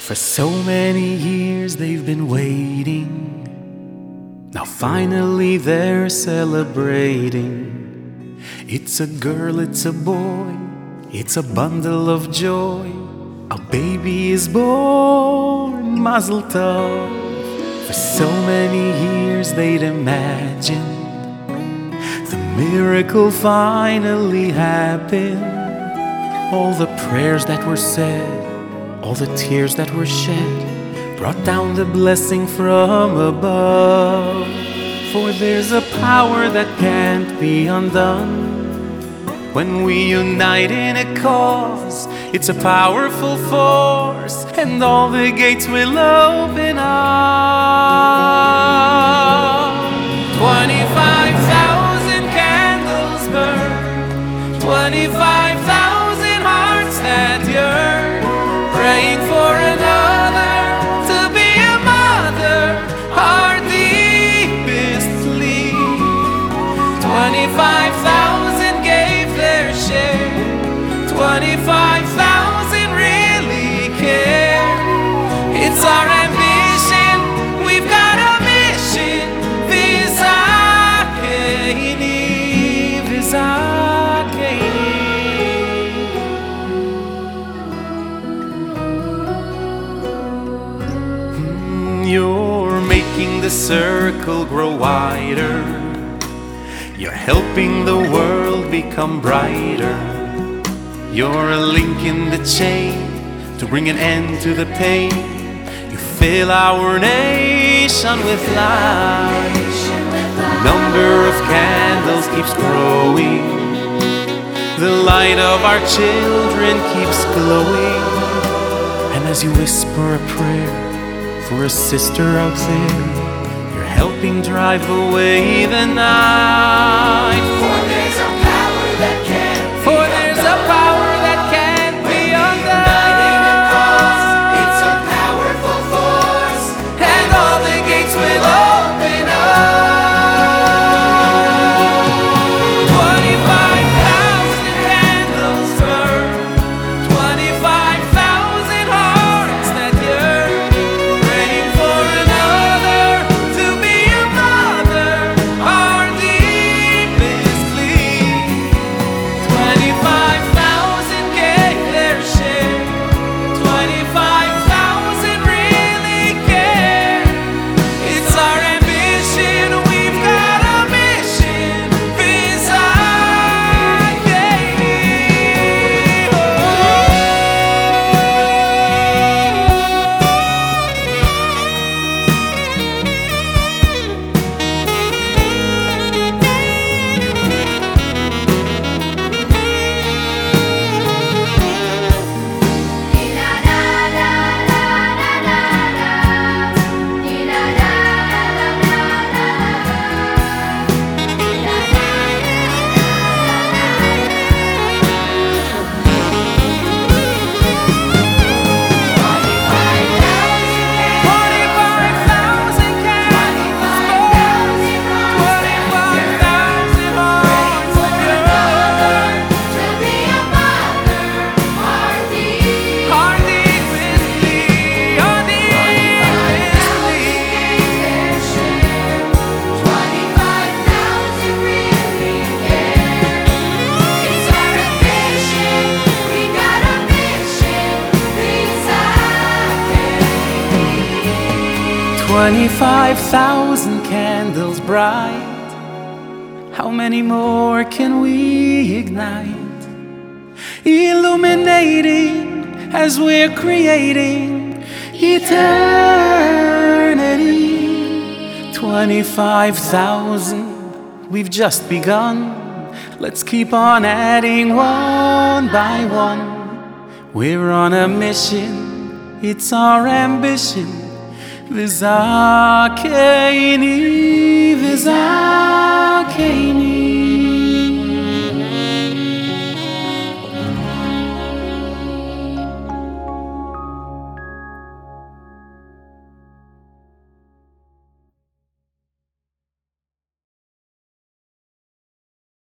For so many years they've been waiting. Now finally they're celebrating. It's a girl, it's a boy, it's a bundle of joy. A baby is born, Mazel Tov. For so many years they'd imagined the miracle finally happened. All the prayers that were said, all the tears that were shed, brought down the blessing from above. For there's a power that can't be undone. When we unite in a cause, it's a powerful force, and all the gates will open up. You're making the circle grow wider. You're helping the world become brighter. You're a link in the chain to bring an end to the pain. You fill our nation with light. The number of candles keeps growing. The light of our children keeps glowing. And as you whisper a prayer for a sister out there, you're helping drive away the night. 25,000 candles bright. How many more can we ignite? Illuminating as we're creating eternity. 25,000, we've just begun. Let's keep on adding one by one. We're on a mission, it's our ambition די